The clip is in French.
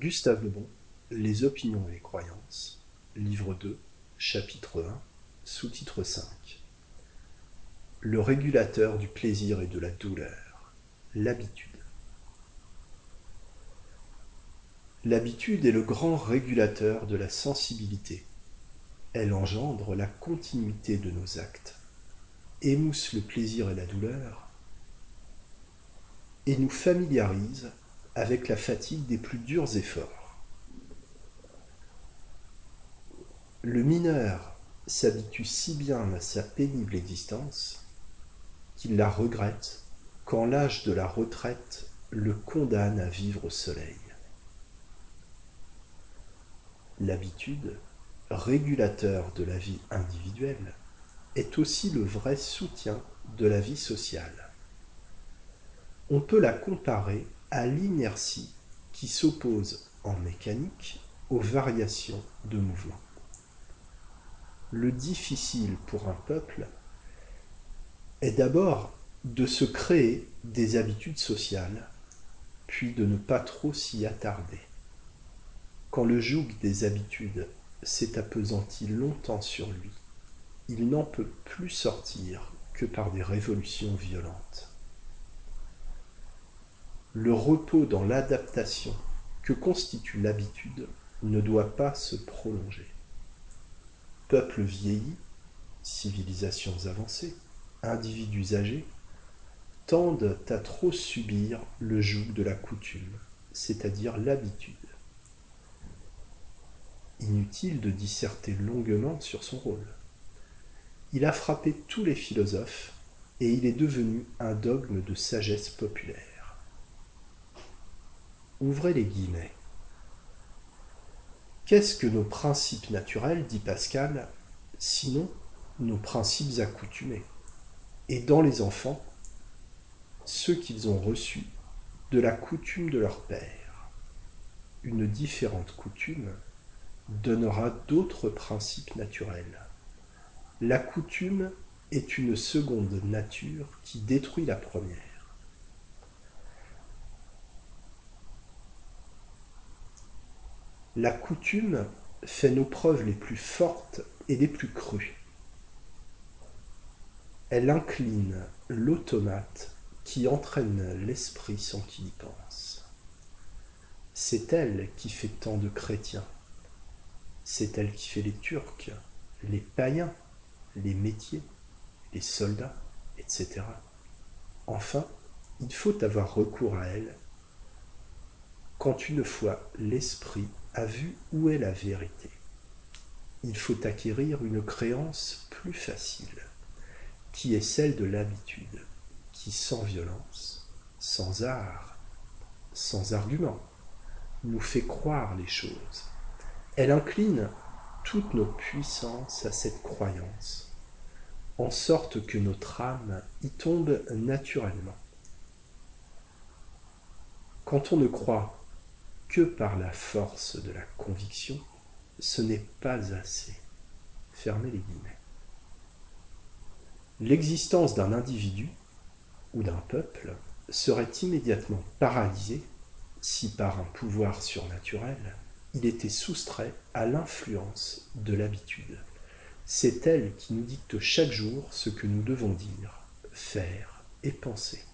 Gustave Le Bon, Les opinions et les croyances, livre 2, chapitre 1, sous-titre 5. Le régulateur du plaisir et de la douleur, l'habitude. L'habitude est le grand régulateur de la sensibilité. Elle engendre la continuité de nos actes, émousse le plaisir et la douleur, et nous familiarise avec la fatigue des plus durs efforts. Le mineur s'habitue si bien à sa pénible existence qu'il la regrette quand l'âge de la retraite le condamne à vivre au soleil. L'habitude, régulateur de la vie individuelle, est aussi le vrai soutien de la vie sociale. On peut la comparer à l'inertie qui s'oppose en mécanique aux variations de mouvement. Le difficile pour un peuple est d'abord de se créer des habitudes sociales, puis de ne pas trop s'y attarder. Quand le joug des habitudes s'est appesanti longtemps sur lui, il n'en peut plus sortir que par des révolutions violentes le repos dans l'adaptation que constitue l'habitude ne doit pas se prolonger. Peuple vieilli, civilisations avancées, individus âgés, tendent à trop subir le joug de la coutume, c'est-à-dire l'habitude. Inutile de disserter longuement sur son rôle. Il a frappé tous les philosophes et il est devenu un dogme de sagesse populaire. Ouvrez les guillemets. Qu'est-ce que nos principes naturels, dit Pascal, sinon nos principes accoutumés? Et dans les enfants, ceux qu'ils ont reçus de la coutume de leur père. Une différente coutume donnera d'autres principes naturels. La coutume est une seconde nature qui détruit la première. La coutume fait nos preuves les plus fortes et les plus crues. Elle incline l'automate qui entraîne l'esprit sans qu'il y pense. C'est elle qui fait tant de chrétiens. C'est elle qui fait les Turcs, les païens, les métiers, les soldats, etc. Enfin, il faut avoir recours à elle quand une fois l'esprit a vu où est la vérité. Il faut acquérir une créance plus facile, qui est celle de l'habitude, qui sans violence, sans art, sans argument, nous fait croire les choses. Elle incline toutes nos puissances à cette croyance, en sorte que notre âme y tombe naturellement. Quand on ne croit que par la force de la conviction, ce n'est pas assez. Fermez les guillemets. L'existence d'un individu ou d'un peuple serait immédiatement paralysée si par un pouvoir surnaturel il était soustrait à l'influence de l'habitude. C'est elle qui nous dicte chaque jour ce que nous devons dire, faire et penser.